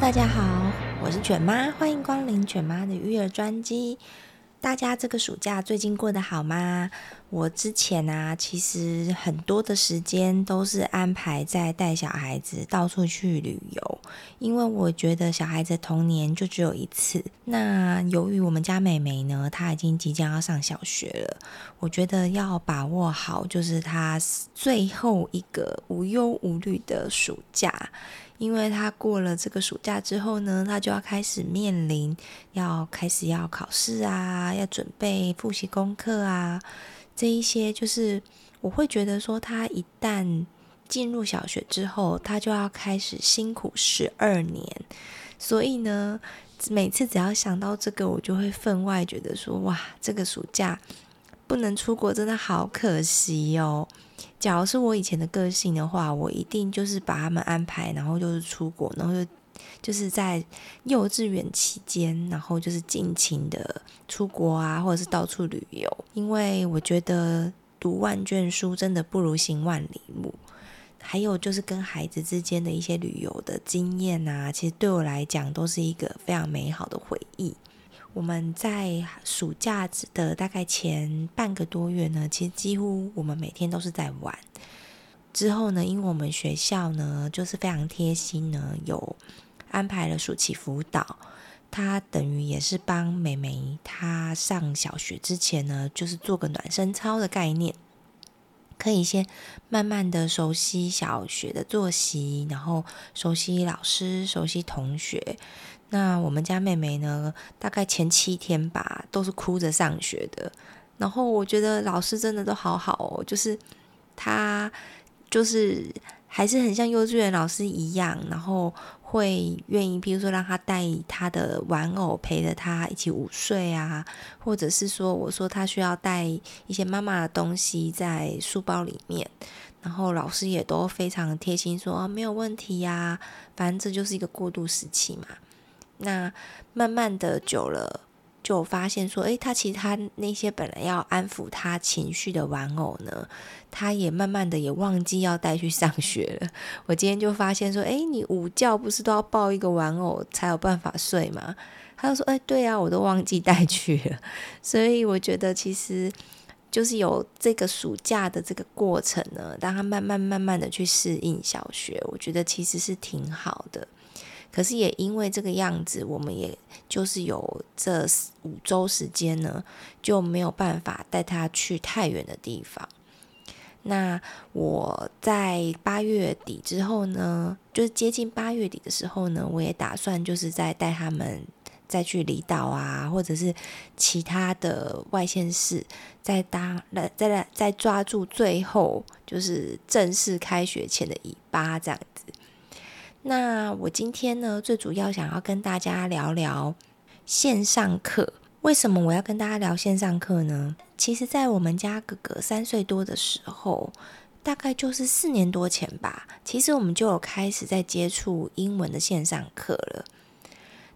大家好，我是卷妈，欢迎光临卷妈的育儿专机。大家这个暑假最近过得好吗？我之前啊，其实很多的时间都是安排在带小孩子到处去旅游，因为我觉得小孩子童年就只有一次。那由于我们家妹妹呢，她已经即将要上小学了，我觉得要把握好，就是她最后一个无忧无虑的暑假。因为他过了这个暑假之后呢，他就要开始面临要开始要考试啊，要准备复习功课啊，这一些就是我会觉得说，他一旦进入小学之后，他就要开始辛苦十二年。所以呢，每次只要想到这个，我就会分外觉得说，哇，这个暑假不能出国，真的好可惜哦。假如是我以前的个性的话，我一定就是把他们安排，然后就是出国，然后就就是在幼稚园期间，然后就是尽情的出国啊，或者是到处旅游。因为我觉得读万卷书真的不如行万里路。还有就是跟孩子之间的一些旅游的经验啊，其实对我来讲都是一个非常美好的回忆。我们在暑假的大概前半个多月呢，其实几乎我们每天都是在玩。之后呢，因为我们学校呢就是非常贴心呢，有安排了暑期辅导，他等于也是帮美美她上小学之前呢，就是做个暖身操的概念，可以先慢慢的熟悉小学的作息，然后熟悉老师，熟悉同学。那我们家妹妹呢，大概前七天吧，都是哭着上学的。然后我觉得老师真的都好好哦，就是她就是还是很像幼稚园老师一样，然后会愿意，比如说让他带他的玩偶陪着他一起午睡啊，或者是说我说他需要带一些妈妈的东西在书包里面，然后老师也都非常贴心说，说、哦、没有问题呀，反正这就是一个过渡时期嘛。那慢慢的久了，就发现说，诶，他其实他那些本来要安抚他情绪的玩偶呢，他也慢慢的也忘记要带去上学了。我今天就发现说，诶，你午觉不是都要抱一个玩偶才有办法睡吗？他就说，诶，对啊，我都忘记带去了。所以我觉得其实就是有这个暑假的这个过程呢，让他慢慢慢慢的去适应小学，我觉得其实是挺好的。可是也因为这个样子，我们也就是有这五周时间呢，就没有办法带他去太远的地方。那我在八月底之后呢，就是接近八月底的时候呢，我也打算就是再带他们再去离岛啊，或者是其他的外县市，再搭来再来再抓住最后就是正式开学前的尾巴这样子。那我今天呢，最主要想要跟大家聊聊线上课。为什么我要跟大家聊线上课呢？其实，在我们家哥哥三岁多的时候，大概就是四年多前吧，其实我们就有开始在接触英文的线上课了。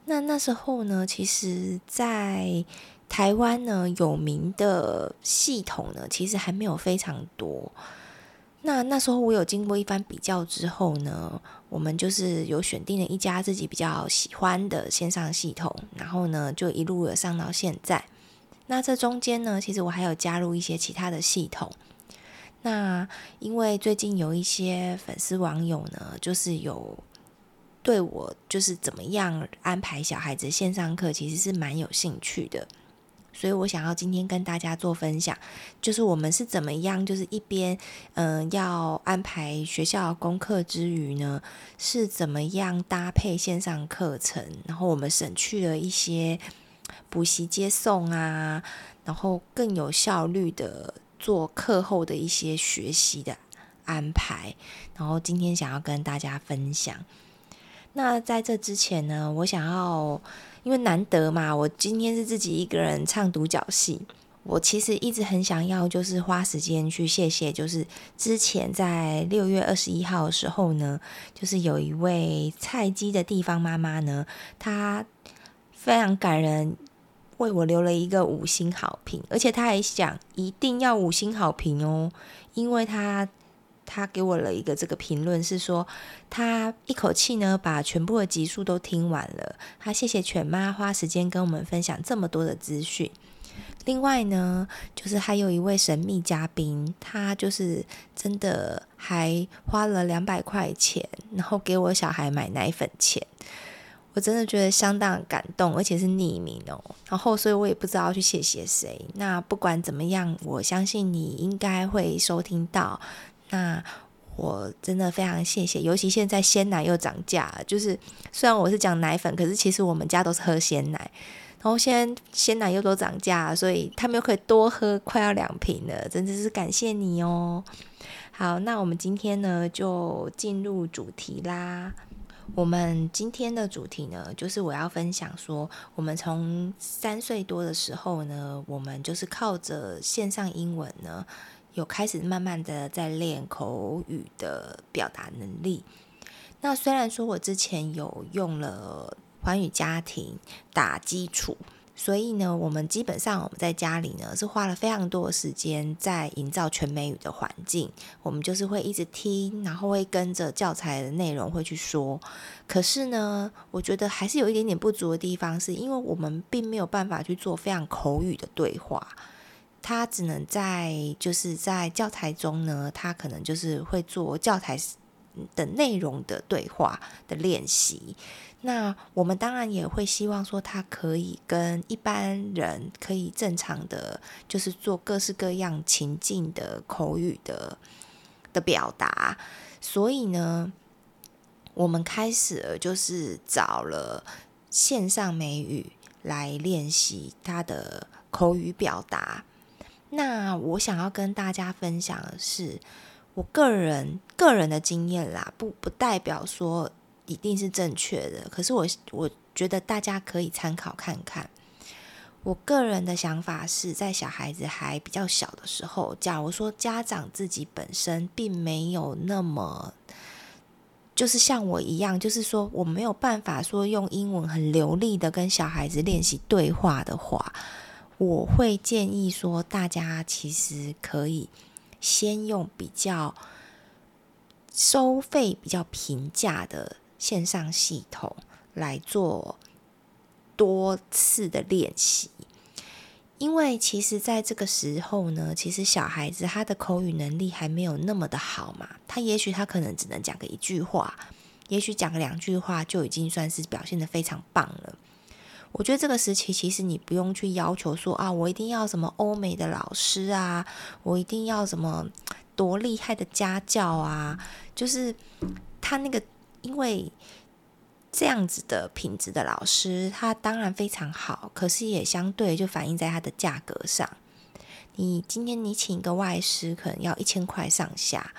那那时候呢，其实，在台湾呢，有名的系统呢，其实还没有非常多。那那时候我有经过一番比较之后呢，我们就是有选定了一家自己比较喜欢的线上系统，然后呢就一路的上到现在。那这中间呢，其实我还有加入一些其他的系统。那因为最近有一些粉丝网友呢，就是有对我就是怎么样安排小孩子线上课，其实是蛮有兴趣的。所以我想要今天跟大家做分享，就是我们是怎么样，就是一边嗯、要安排学校功课之余呢，是怎么样搭配线上课程，然后我们省去了一些补习接送啊，然后更有效率的做课后的一些学习的安排，然后今天想要跟大家分享。那在这之前呢，我想要，因为难得嘛，我今天是自己一个人唱独角戏。我其实一直很想要，就是花时间去谢谢，就是之前在六月二十一号的时候呢，就是有一位菜鸡的地方妈妈呢，她非常感人，为我留了一个五星好评，而且她还想一定要五星好评哦，因为她他给我了一个这个评论，是说他一口气呢把全部的集数都听完了，他谢谢犬妈花时间跟我们分享这么多的资讯。另外呢，就是还有一位神秘嘉宾，他就是真的还花了两百块钱，然后给我小孩买奶粉钱，我真的觉得相当感动，而且是匿名哦。然后，所以我也不知道去谢谢谁。那不管怎么样，我相信你应该会收听到。那我真的非常谢谢，尤其现在鲜奶又涨价，就是虽然我是讲奶粉，可是其实我们家都是喝鲜奶。然后现在鲜奶又都涨价，所以他们又可以多喝快要两瓶了，真的是感谢你哦。好，那我们今天呢就进入主题啦。我们今天的主题呢，就是我要分享说，我们从三岁多的时候呢，我们就是靠着线上英文呢，有开始慢慢的在练口语的表达能力。那虽然说我之前有用了。寰宇家庭打基础，所以呢，我们基本上我们在家里呢是花了非常多的时间在营造全美语的环境。我们就是会一直听，然后会跟着教材的内容会去说。可是呢，我觉得还是有一点点不足的地方，是因为我们并没有办法去做非常口语的对话。他只能在就是在教材中呢，他可能就是会做教材的内容的对话的练习。那我们当然也会希望说，他可以跟一般人可以正常的，就是做各式各样情境的口语的的表达。所以呢，我们开始了就是找了线上美语来练习他的口语表达。那我想要跟大家分享的是，我个人个人的经验啦，不不代表说。一定是正确的，可是我我觉得大家可以参考看看。我个人的想法是在小孩子还比较小的时候，假如说家长自己本身并没有那么，就是像我一样，就是说我没有办法说用英文很流利的跟小孩子练习对话的话，我会建议说大家其实可以先用比较收费比较平价的。线上系统来做多次的练习，因为其实在这个时候呢，其实小孩子他的口语能力还没有那么的好嘛，他也许他可能只能讲个一句话，也许讲个两句话就已经算是表现得非常棒了。我觉得这个时期其实你不用去要求说啊，我一定要什么欧美的老师啊，我一定要什么多厉害的家教啊，就是他那个。因为这样子的品质的老师，他当然非常好，可是也相对就反映在他的价格上。你今天你请一个外师，可能要一千块上下，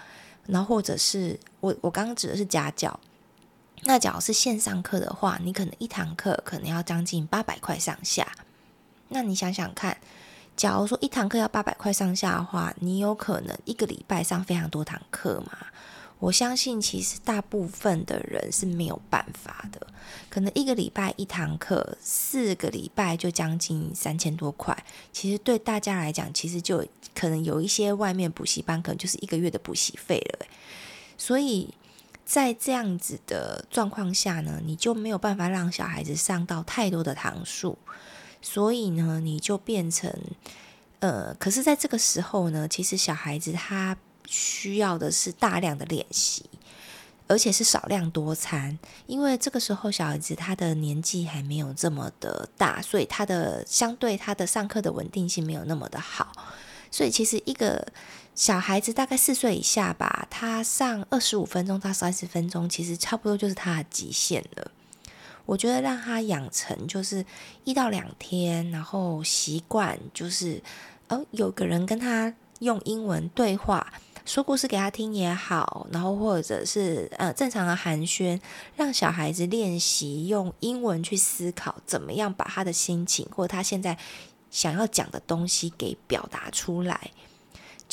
然后或者是我我刚刚指的是家教，那假如是线上课的话，你可能一堂课可能要将近八百块上下。那你想想看，假如说一堂课要八百块上下的话，你有可能一个礼拜上非常多堂课吗？我相信，其实大部分的人是没有办法的。可能一个礼拜一堂课，四个礼拜就将近三千多块。其实对大家来讲，其实就可能有一些外面补习班，可能就是一个月的补习费了。所以在这样子的状况下呢，你就没有办法让小孩子上到太多的糖数。所以呢，你就变成呃，可是在这个时候呢，其实小孩子他。需要的是大量的练习，而且是少量多餐，因为这个时候小孩子他的年纪还没有这么的大，所以他的相对他的上课的稳定性没有那么的好，所以其实一个小孩子大概四岁以下吧，他上二十五分钟到三十分钟，其实差不多就是他的极限了。我觉得让他养成就是一到两天，然后习惯就是哦，有个人跟他用英文对话。说故事给他听也好，然后或者是呃正常的寒暄，让小孩子练习用英文去思考，怎么样把他的心情或者他现在想要讲的东西给表达出来。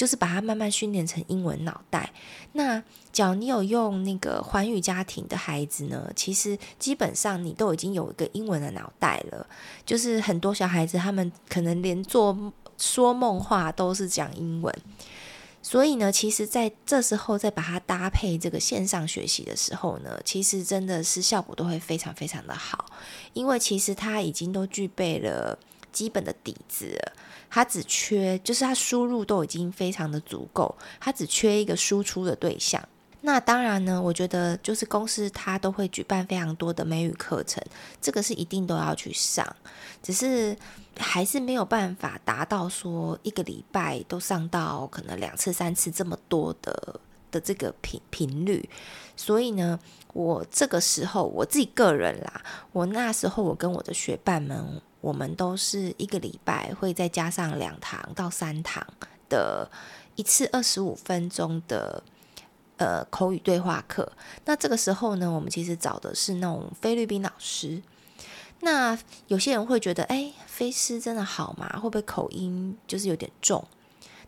就是把它慢慢训练成英文脑袋。那假如你有用那个环宇家庭的孩子呢，其实基本上你都已经有一个英文的脑袋了。就是很多小孩子他们可能连做说梦话都是讲英文，所以呢，其实在这时候再把它搭配这个线上学习的时候呢，其实真的是效果都会非常非常的好，因为其实他已经都具备了基本的底子。他只缺，就是他输入都已经非常的足够，他只缺一个输出的对象。那当然呢，我觉得就是公司他都会举办非常多的美语课程，这个是一定都要去上，只是还是没有办法达到说一个礼拜都上到可能两次三次这么多的的这个频频率。所以呢，我这个时候我自己个人啦，我那时候我跟我的学伴们。我们都是一个礼拜会再加上两堂到三堂的一次二十五分钟的呃口语对话课。那这个时候呢，我们其实找的是那种菲律宾老师。那有些人会觉得，哎，菲师真的好吗？会不会口音就是有点重？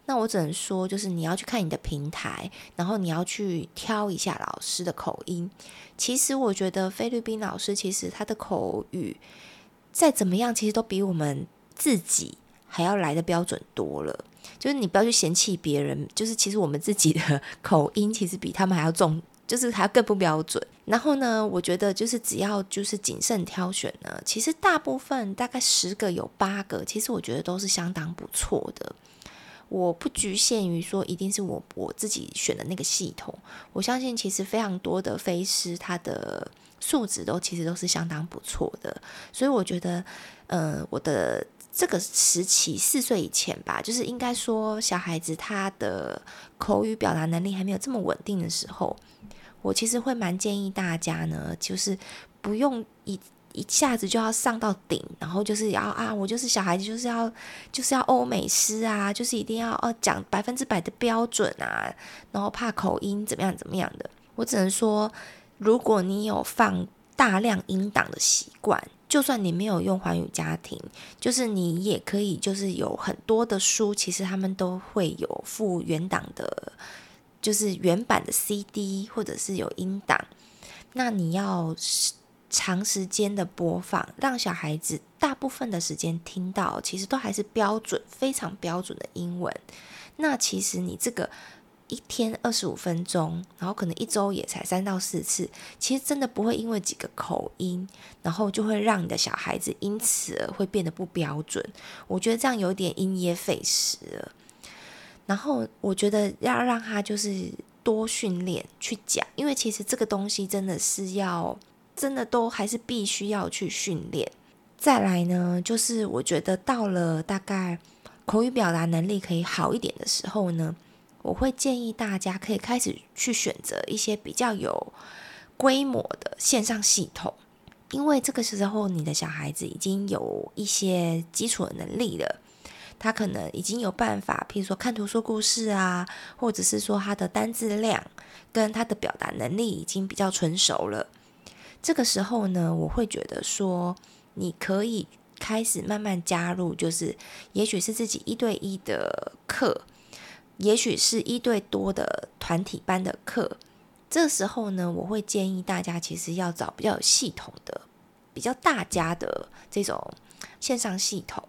那我只能说，就是你要去看你的平台，然后你要去挑一下老师的口音。其实我觉得菲律宾老师其实他的口语。再怎么样，其实都比我们自己还要来的标准多了。就是你不要去嫌弃别人，就是其实我们自己的口音其实比他们还要重，就是还要更不标准。然后呢，我觉得就是只要就是谨慎挑选呢，其实大部分大概十个有八个，其实我觉得都是相当不错的。我不局限于说一定是我我自己选的那个系统，我相信其实非常多的飞师他的。素质都其实都是相当不错的，所以我觉得，呃，我的这个时期四岁以前吧，就是应该说小孩子他的口语表达能力还没有这么稳定的时候，我其实会蛮建议大家呢，就是不用一一下子就要上到顶，然后就是要啊，我就是小孩子就是要就是要欧美师啊，就是一定要哦讲百分之百的标准啊，然后怕口音怎么样怎么样的，我只能说。如果你有放大量音档的习惯，就算你没有用环宇家庭，就是你也可以，就是有很多的书，其实他们都会有附原档的，就是原版的 CD 或者是有音档。那你要长时间的播放，让小孩子大部分的时间听到，其实都还是标准、非常标准的英文。那其实你这个。一天二十五分钟，然后可能一周也才三到四次，其实真的不会因为几个口音，然后就会让你的小孩子因此而会变得不标准。我觉得这样有点因噎废食了。然后我觉得要让他就是多训练去讲，因为其实这个东西真的是要，真的都还是必须要去训练。再来呢，就是我觉得到了大概口语表达能力可以好一点的时候呢。我会建议大家可以开始去选择一些比较有规模的线上系统，因为这个时候你的小孩子已经有一些基础的能力了，他可能已经有办法，譬如说看图说故事啊，或者是说他的单字量跟他的表达能力已经比较成熟了。这个时候呢，我会觉得说你可以开始慢慢加入，就是也许是自己一对一的课。也许是一对多的团体班的课，这时候呢，我会建议大家其实要找比较有系统的、比较大家的这种线上系统。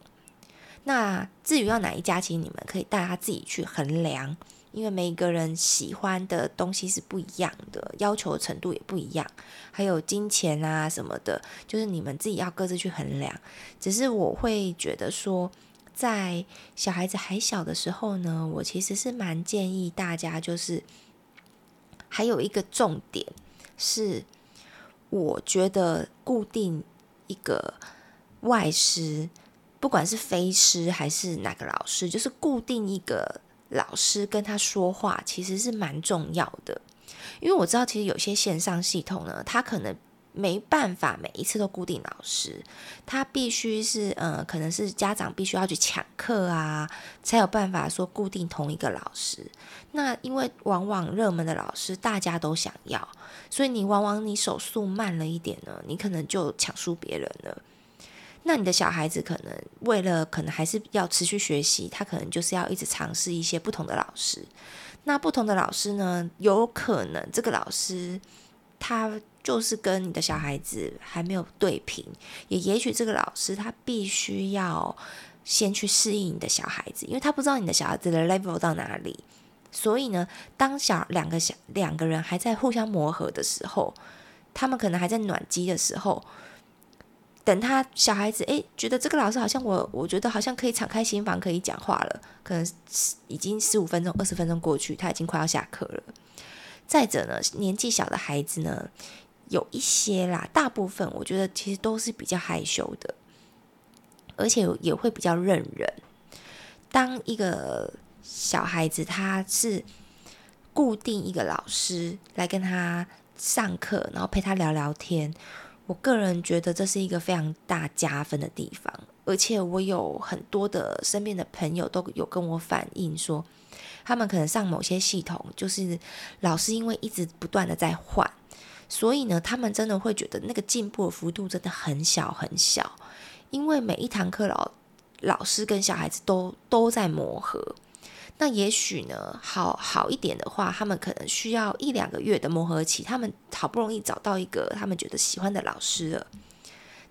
那至于要哪一家，其实你们可以大家自己去衡量，因为每一个人喜欢的东西是不一样的，要求程度也不一样，还有金钱啊什么的，就是你们自己要各自去衡量。只是我会觉得说。在小孩子还小的时候呢，我其实是蛮建议大家，就是还有一个重点是，我觉得固定一个外师，不管是飞师还是哪个老师，就是固定一个老师跟他说话，其实是蛮重要的。因为我知道，其实有些线上系统呢，他可能没办法每一次都固定老师，他必须是呃，可能是家长必须要去抢课啊，才有办法说固定同一个老师。那因为往往热门的老师大家都想要，所以你往往你手速慢了一点呢，你可能就抢输别人了。那你的小孩子可能为了可能还是要持续学习，他可能就是要一直尝试一些不同的老师。那不同的老师呢，有可能这个老师他就是跟你的小孩子还没有对平，也也许这个老师他必须要先去适应你的小孩子，因为他不知道你的小孩子的 level 到哪里。所以呢，当小两个小两个人还在互相磨合的时候，他们可能还在暖机的时候。等他小孩子诶，觉得这个老师好像我，我觉得好像可以敞开心房，可以讲话了。可能已经十五分钟、二十分钟过去，他已经快要下课了。再者呢，年纪小的孩子呢，有一些啦，大部分我觉得其实都是比较害羞的，而且也会比较认人。当一个小孩子他是固定一个老师来跟他上课，然后陪他聊聊天。我个人觉得这是一个非常大加分的地方，而且我有很多的身边的朋友都有跟我反映说，他们可能上某些系统，就是老师因为一直不断的在换，所以呢，他们真的会觉得那个进步的幅度真的很小很小，因为每一堂课老老师跟小孩子都都在磨合。那也许呢，好好一点的话，他们可能需要一两个月的磨合期，他们好不容易找到一个他们觉得喜欢的老师了，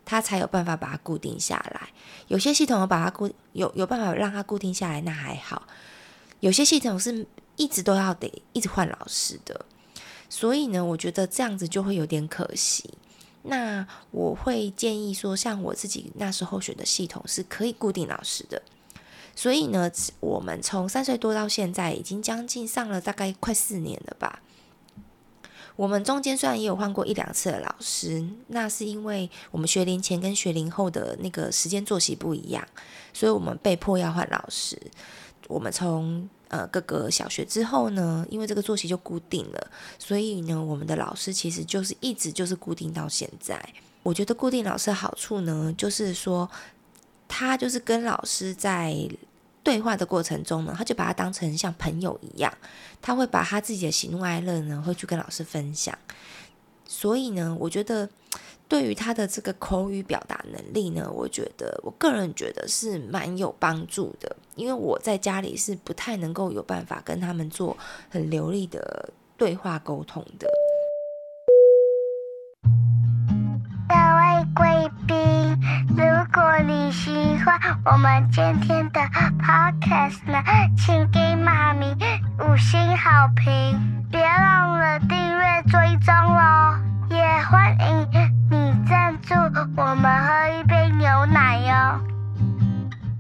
他才有办法把它固定下来。有些系统有把它固有有办法让它固定下来，那还好；有些系统是一直都要得一直换老师的，所以呢，我觉得这样子就会有点可惜。那我会建议说，像我自己那时候选的系统是可以固定老师的。所以呢，我们从三岁多到现在，已经将近上了大概快四年了吧。我们中间虽然也有换过一两次的老师，那是因为我们学龄前跟学龄后的那个时间作息不一样，所以我们被迫要换老师。我们从呃各个小学之后呢，因为这个作息就固定了，所以呢，我们的老师其实就是一直就是固定到现在。我觉得固定老师的好处呢，就是说。他就是跟老师在对话的过程中呢，他就把他当成像朋友一样，他会把他自己的喜怒哀乐呢，会去跟老师分享。所以呢，我觉得对于他的这个口语表达能力呢，我觉得我个人觉得是蛮有帮助的，因为我在家里是不太能够有办法跟他们做很流利的对话沟通的。各位贵宾，如果你喜欢我们今天的 podcast 呢，请给妈咪五星好评，别忘了订阅追踪哦，也欢迎你赞助我们喝一杯牛奶哟。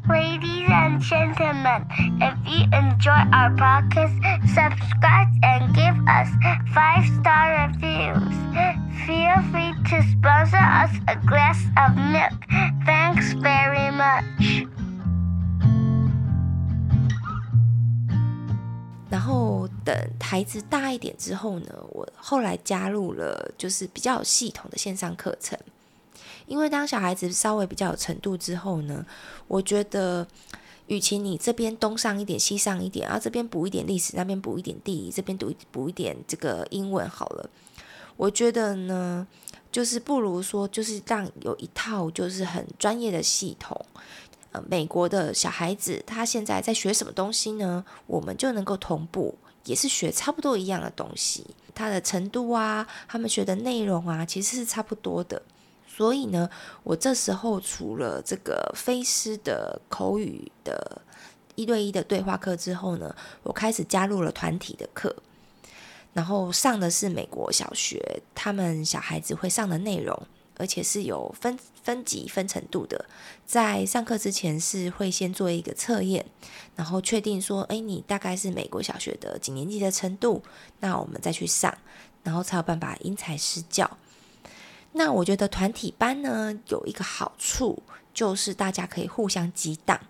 Ladies and gentlemen, if you enjoy our podcast, subscribe and give us five star reviews. Feel free to sponsor us a glass of milk. Thanks very much. 然后等孩子大一点之后呢，我后来加入了就是比较有系统的线上课程。因为当小孩子稍微比较有程度之后呢，我觉得，与其你这边东上一点西上一点，然后这边补一点历史，那边补一点地理，这边补补一点这个英文好了，我觉得呢，就是不如说，就是让有一套就是很专业的系统，美国的小孩子他现在在学什么东西呢？我们就能够同步，也是学差不多一样的东西，他的程度啊，他们学的内容啊，其实是差不多的。所以呢，我这时候除了这个菲师的口语的一对一的对话课之后呢，我开始加入了团体的课，然后上的是美国小学他们小孩子会上的内容，而且是有分分级分程度的。在上课之前是会先做一个测验，然后确定说，哎，你大概是美国小学的几年级的程度，那我们再去上，然后才有办法因材施教。那我觉得团体班呢，有一个好处，就是大家可以互相激荡。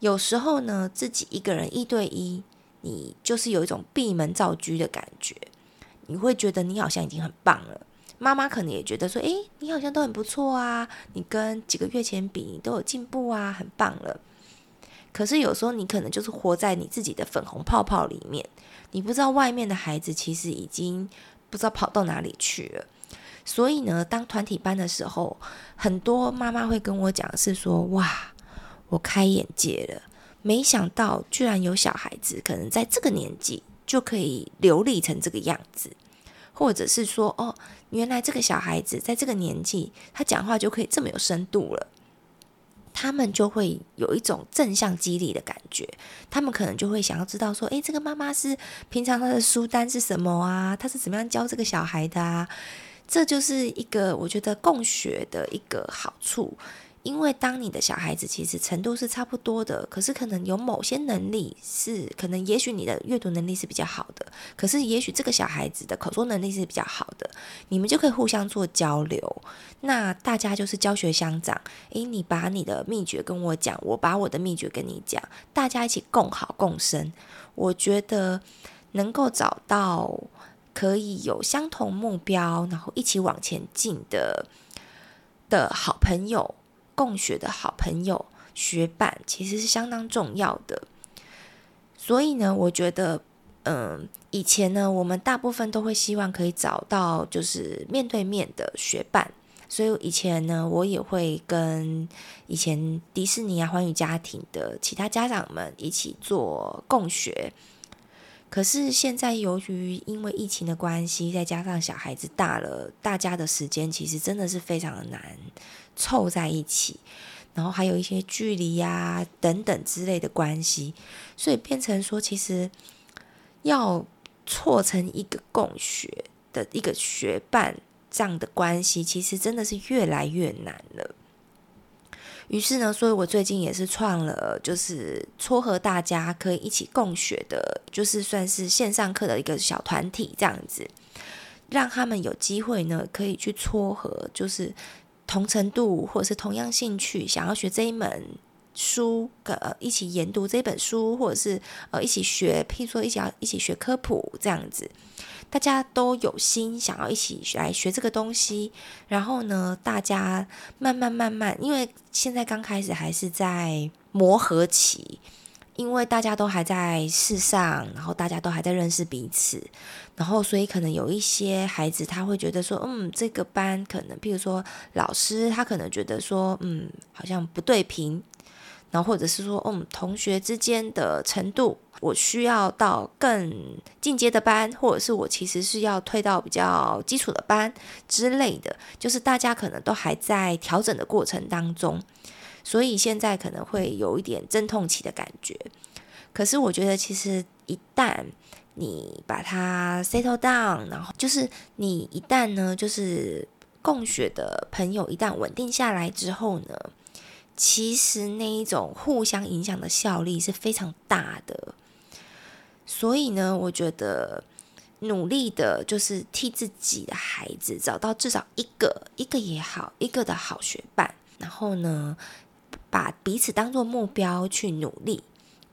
有时候呢，自己一个人一对一，你就是有一种闭门造车的感觉，你会觉得你好像已经很棒了。妈妈可能也觉得说，诶，你好像都很不错啊，你跟几个月前比，你都有进步啊，很棒了。可是有时候你可能就是活在你自己的粉红泡泡里面，你不知道外面的孩子其实已经不知道跑到哪里去了。所以呢，当团体班的时候，很多妈妈会跟我讲是说，哇，我开眼界了，没想到居然有小孩子可能在这个年纪就可以流利成这个样子。或者是说，哦，原来这个小孩子在这个年纪，他讲话就可以这么有深度了。他们就会有一种正向激励的感觉，他们可能就会想要知道说，诶，这个妈妈是平常她的书单是什么啊？她是怎么样教这个小孩的啊？这就是一个我觉得共学的一个好处。因为当你的小孩子其实程度是差不多的，可是可能有某些能力是可能，也许你的阅读能力是比较好的，可是也许这个小孩子的口说能力是比较好的，你们就可以互相做交流。那大家就是教学相长，诶，你把你的秘诀跟我讲，我把我的秘诀跟你讲，大家一起共好共生。我觉得能够找到可以有相同目标，然后一起往前进的的好朋友。共学的好朋友、学伴其实是相当重要的，所以呢，我觉得，嗯，以前呢，我们大部分都会希望可以找到就是面对面的学伴，所以以前呢，我也会跟以前迪士尼啊、欢愉家庭的其他家长们一起做共学。可是现在，由于因为疫情的关系，再加上小孩子大了，大家的时间其实真的是非常的难凑在一起，然后还有一些距离呀等等之类的关系，所以变成说，其实要凑成一个共学的一个学伴这样的关系，其实真的是越来越难了。于是呢，所以我最近也是创了，就是撮合大家可以一起共学的，就是算是线上课的一个小团体这样子，让他们有机会呢，可以去撮合，就是同程度或者是同样兴趣，想要学这一门书，呃，一起研读这本书，或者是呃一起学，譬如说一起要一起学科普这样子。大家都有心想要一起来学这个东西，然后呢，大家慢慢慢慢，因为现在刚开始还是在磨合期，因为大家都还在世上，然后大家都还在认识彼此，然后所以可能有一些孩子他会觉得说，嗯，这个班可能，譬如说老师他可能觉得说，嗯，好像不对频。然后或者是说，嗯，同学之间的程度，我需要到更进阶的班，或者是我其实是要退到比较基础的班之类的，就是大家可能都还在调整的过程当中，所以现在可能会有一点阵痛期的感觉。可是我觉得，其实一旦你把它 settle down，然后就是你一旦呢，就是供血的朋友一旦稳定下来之后呢。其实那一种互相影响的效力是非常大的，所以呢，我觉得努力的就是替自己的孩子找到至少一个，一个也好，一个的好学伴，然后呢，把彼此当做目标去努力。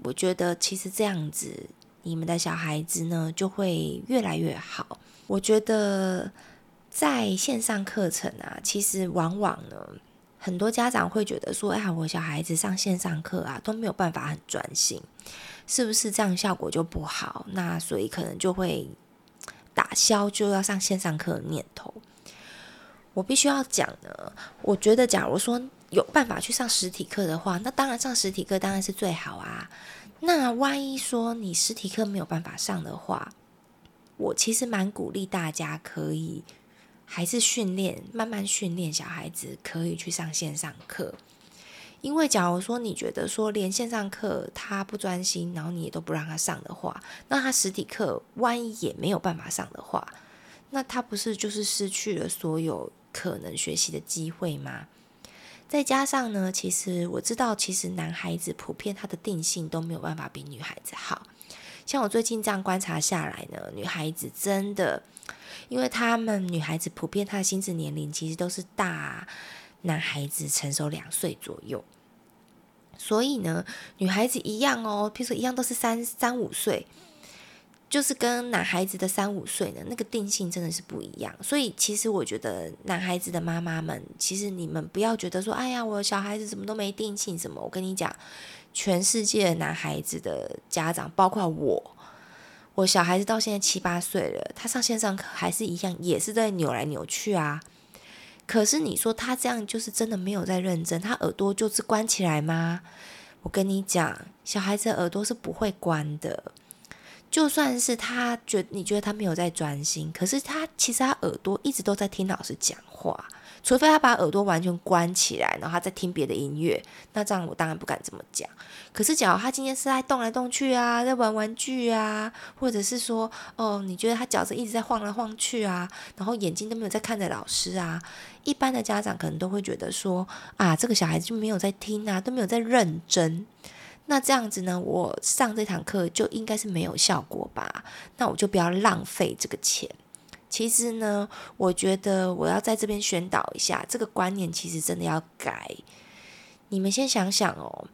我觉得其实这样子，你们的小孩子呢就会越来越好。我觉得在线上课程啊，其实往往呢。很多家长会觉得说：“哎呀，我小孩子上线上课啊，都没有办法很专心，是不是这样效果就不好？那所以可能就会打消就要上线上课的念头。”我必须要讲呢，我觉得假如说有办法去上实体课的话，那当然上实体课当然是最好啊。那万一说你实体课没有办法上的话，我其实蛮鼓励大家可以。还是训练，慢慢训练小孩子可以去上线上课，因为假如说你觉得说连线上课他不专心，然后你也都不让他上的话，那他实体课万一也没有办法上的话，那他不是就是失去了所有可能学习的机会吗？再加上呢，其实我知道，其实男孩子普遍他的定性都没有办法比女孩子好，像我最近这样观察下来呢，女孩子真的。因为他们女孩子普遍她的心智年龄其实都是大男孩子成熟两岁左右，所以呢，女孩子一样哦，譬如说一样都是三三五岁，就是跟男孩子的三五岁呢，那个定性真的是不一样。所以其实我觉得男孩子的妈妈们，其实你们不要觉得说，哎呀，我小孩子怎么都没定性什么。我跟你讲，全世界男孩子的家长，包括我，我小孩子到现在七八岁了，他上线上课还是一样，也是在扭来扭去啊。可是你说他这样就是真的没有在认真，他耳朵就是关起来吗？我跟你讲，小孩子耳朵是不会关的。就算是他觉你觉得他没有在专心，可是他其实他耳朵一直都在听老师讲话，除非他把耳朵完全关起来，然后他在听别的音乐，那这样我当然不敢这么讲。可是假如他今天是在动来动去啊，在玩玩具啊，或者是说哦，你觉得他脚是一直在晃来晃去啊，然后眼睛都没有在看着老师啊，一般的家长可能都会觉得说啊，这个小孩子就没有在听啊，都没有在认真。那这样子呢，我上这堂课就应该是没有效果吧？那我就不要浪费这个钱。其实呢，我觉得我要在这边宣导一下，这个观念其实真的要改。你们先想想哦，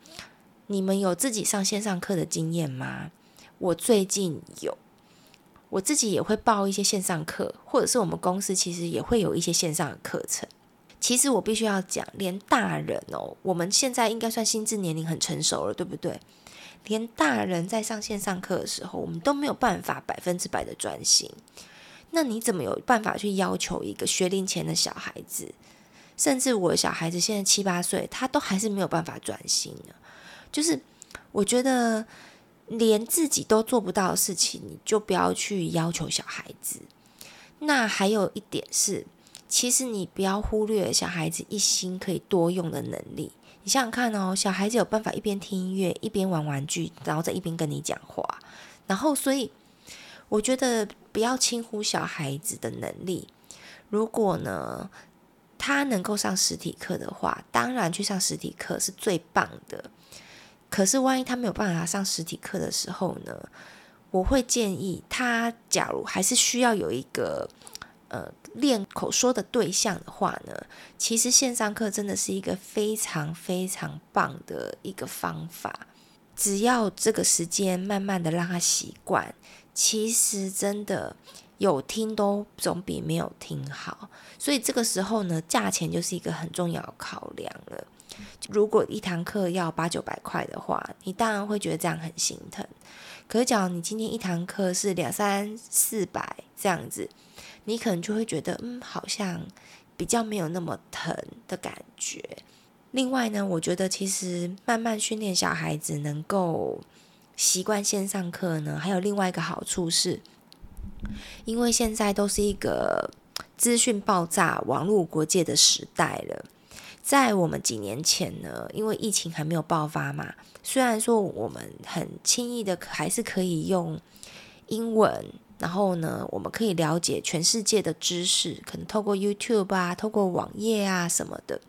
你们有自己上线上课的经验吗？我最近有，我自己也会报一些线上课，或者是我们公司其实也会有一些线上的课程。其实我必须要讲，连大人哦，我们现在应该算心智年龄很成熟了，对不对？连大人在上线上课的时候，我们都没有办法百分之百的专心。那你怎么有办法去要求一个学龄前的小孩子，甚至我的小孩子现在七八岁，他都还是没有办法专心呢？就是我觉得连自己都做不到的事情，你就不要去要求小孩子。那还有一点是。其实你不要忽略小孩子一心可以多用的能力。你想想看哦，小孩子有办法一边听音乐一边玩玩具，然后再一边跟你讲话。然后，所以我觉得不要轻忽小孩子的能力。如果呢，他能够上实体课的话，当然去上实体课是最棒的。可是万一他没有办法上实体课的时候呢，我会建议他，假如还是需要有一个。呃，练口说的对象的话呢，其实线上课真的是一个非常非常棒的一个方法。只要这个时间慢慢的让他习惯，其实真的有听都总比没有听好。所以这个时候呢，价钱就是一个很重要的考量了。如果一堂课要八九百块的话，你当然会觉得这样很心疼。可是，假如你今天一堂课是两三四百这样子。你可能就会觉得，嗯，好像比较没有那么疼的感觉。另外呢，我觉得其实慢慢训练小孩子能够习惯线上课呢，还有另外一个好处是，因为现在都是一个资讯爆炸、网络国界的时代了。在我们几年前呢，因为疫情还没有爆发嘛，虽然说我们很轻易的还是可以用英文。然后呢，我们可以了解全世界的知识，可能透过 YouTube 啊，透过网页啊什么的。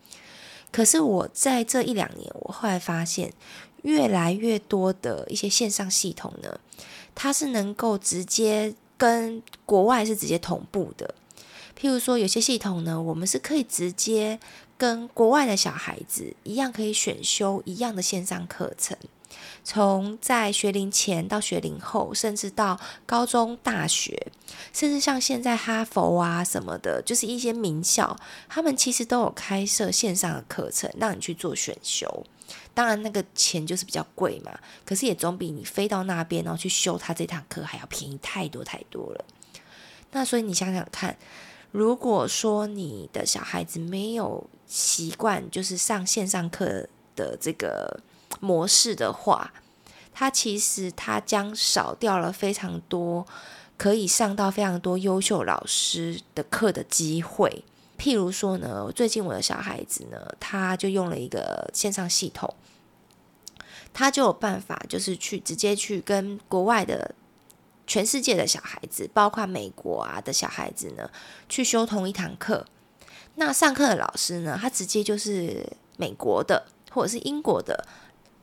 可是我在这一两年，我后来发现，越来越多的一些线上系统呢，它是能够直接跟国外是直接同步的。譬如说，有些系统呢，我们是可以直接跟国外的小孩子一样，可以选修一样的线上课程。从在学龄前到学龄后，甚至到高中、大学，甚至像现在哈佛啊什么的，就是一些名校，他们其实都有开设线上的课程，让你去做选修。当然，那个钱就是比较贵嘛，可是也总比你飞到那边然后去修他这堂课还要便宜太多太多了。那所以你想想看，如果说你的小孩子没有习惯，就是上线上课的这个。模式的话，它其实它将少掉了非常多可以上到非常多优秀老师的课的机会。譬如说呢，最近我的小孩子呢，他就用了一个线上系统，他就有办法，就是去直接去跟国外的全世界的小孩子，包括美国啊的小孩子呢，去修同一堂课。那上课的老师呢，他直接就是美国的或者是英国的。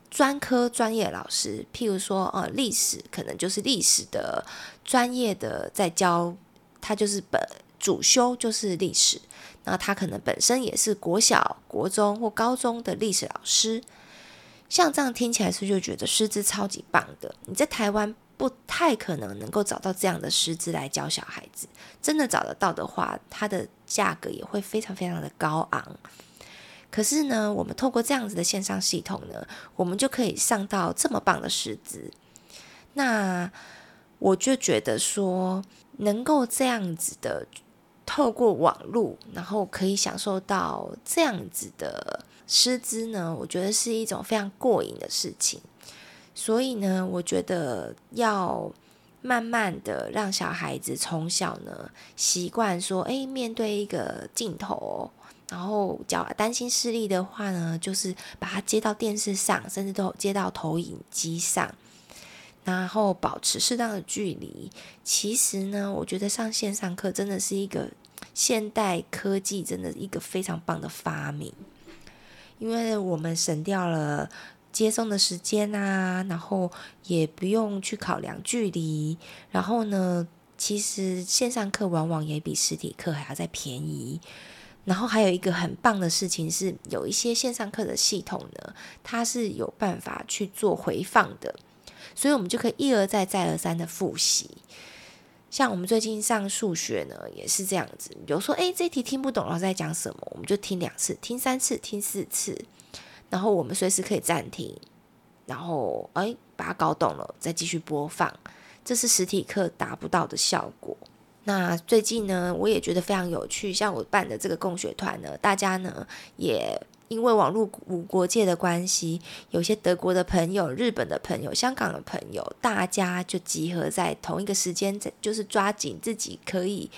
专科专业老师，譬如说，呃，历史可能就是历史的专业的在教，他就是本主修就是历史，那他可能本身也是国小、国中或高中的历史老师，像这样听起来是就觉得师资超级棒的。你在台湾不太可能能够找到这样的师资来教小孩子。真的找得到的话，它的价格也会非常非常的高昂。可是呢，我们透过这样子的线上系统呢，我们就可以上到这么棒的师资。那我就觉得说，能够这样子的透过网络，然后可以享受到这样子的师资呢，我觉得是一种非常过瘾的事情。所以呢，我觉得要慢慢的让小孩子从小呢习惯说，诶，面对一个镜头。然后，较担心视力的话呢，就是把它接到电视上，甚至都接到投影机上，然后保持适当的距离。其实呢，我觉得上线上课真的是一个现代科技真的一个非常棒的发明，因为我们省掉了接送的时间啊，然后也不用去考量距离。然后呢，其实线上课往往也比实体课还要再便宜。然后还有一个很棒的事情是，有一些线上课的系统呢，它是有办法去做回放的，所以我们就可以一而再、再而三的复习。像我们最近上数学呢，也是这样子。比如说，哎，这题听不懂，老师在讲什么，我们就听两次、听三次、听四次，然后我们随时可以暂停，然后哎，把它搞懂了，再继续播放。这是实体课达不到的效果。那最近呢，我也觉得非常有趣。像我办的这个共学团呢，大家呢也因为网络无国界的关系，有些德国的朋友、日本的朋友、香港的朋友，大家就集合在同一个时间，就是抓紧自己可以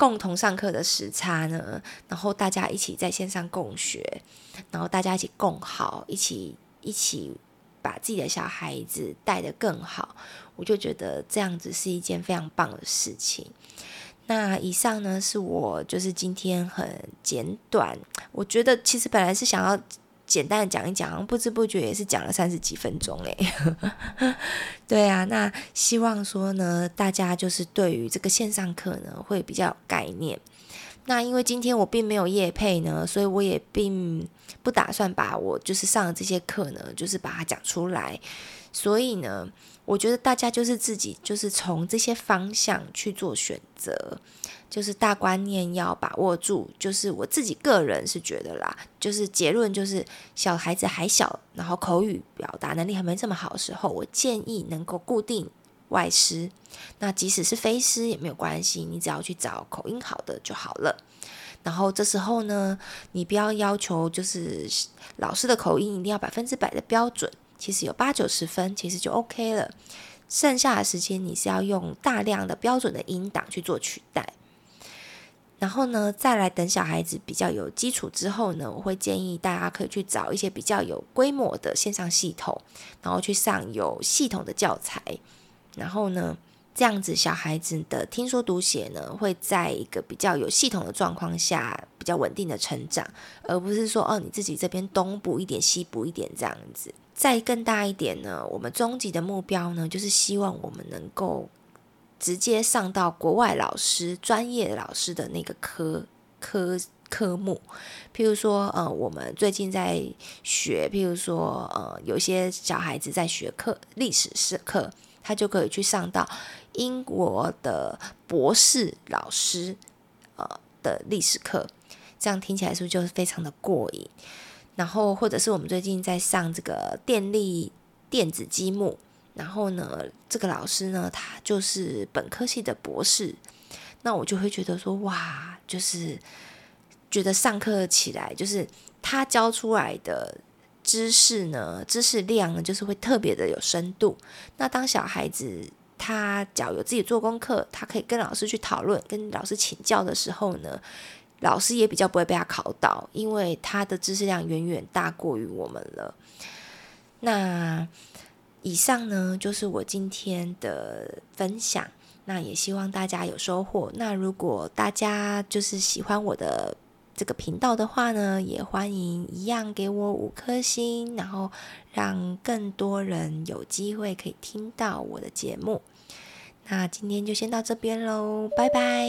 共同上课的时差呢，然后大家一起在线上共学，然后大家一起共好，一起一起把自己的小孩子带得更好。我就觉得这样子是一件非常棒的事情。那以上呢，是我就是今天很简短。我觉得其实本来是想要简单的讲一讲，不知不觉也是讲了三十几分钟诶。对啊，那希望说呢，大家就是对于这个线上课呢会比较有概念。那因为今天我并没有业配呢，所以我也并不打算把我就是上的这些课呢，就是把它讲出来。所以呢，我觉得大家就是自己就是从这些方向去做选择，就是大观念要把握住。就是我自己个人是觉得啦，就是结论就是小孩子还小，然后口语表达能力还没这么好的时候，我建议能够固定外师。那即使是非师也没有关系，你只要去找口音好的就好了。然后这时候呢，你不要要求就是老师的口音一定要百分之百的标准。其实有八九十分，其实就 OK 了。剩下的时间你是要用大量的标准的音档去做取代。然后呢，再来等小孩子比较有基础之后呢，我会建议大家可以去找一些比较有规模的线上系统，然后去上有系统的教材。然后呢，这样子小孩子的听说读写呢，会在一个比较有系统的状况下，比较稳定的成长，而不是说哦，你自己这边东补一点，西补一点这样子。再更大一点呢，我们终极的目标呢，就是希望我们能够直接上到国外老师、专业老师的那个科科科目。譬如说，呃，我们最近在学，譬如说，呃，有些小孩子在学课历史史课，他就可以去上到英国的博士老师呃的历史课，这样听起来是不是就是非常的过瘾？然后，或者是我们最近在上这个电力电子积木，然后呢，这个老师呢，他就是本科系的博士，那我就会觉得说，哇，就是觉得上课起来，就是他教出来的知识呢，知识量呢，就是会特别的有深度。那当小孩子他只要有自己做功课，他可以跟老师去讨论，跟老师请教的时候呢，老师也比较不会被他考到，因为他的知识量远远大过于我们了。那以上呢，就是我今天的分享。那也希望大家有收获。那如果大家就是喜欢我的这个频道的话呢，也欢迎一样给我五颗星，然后让更多人有机会可以听到我的节目。那今天就先到这边喽，拜拜。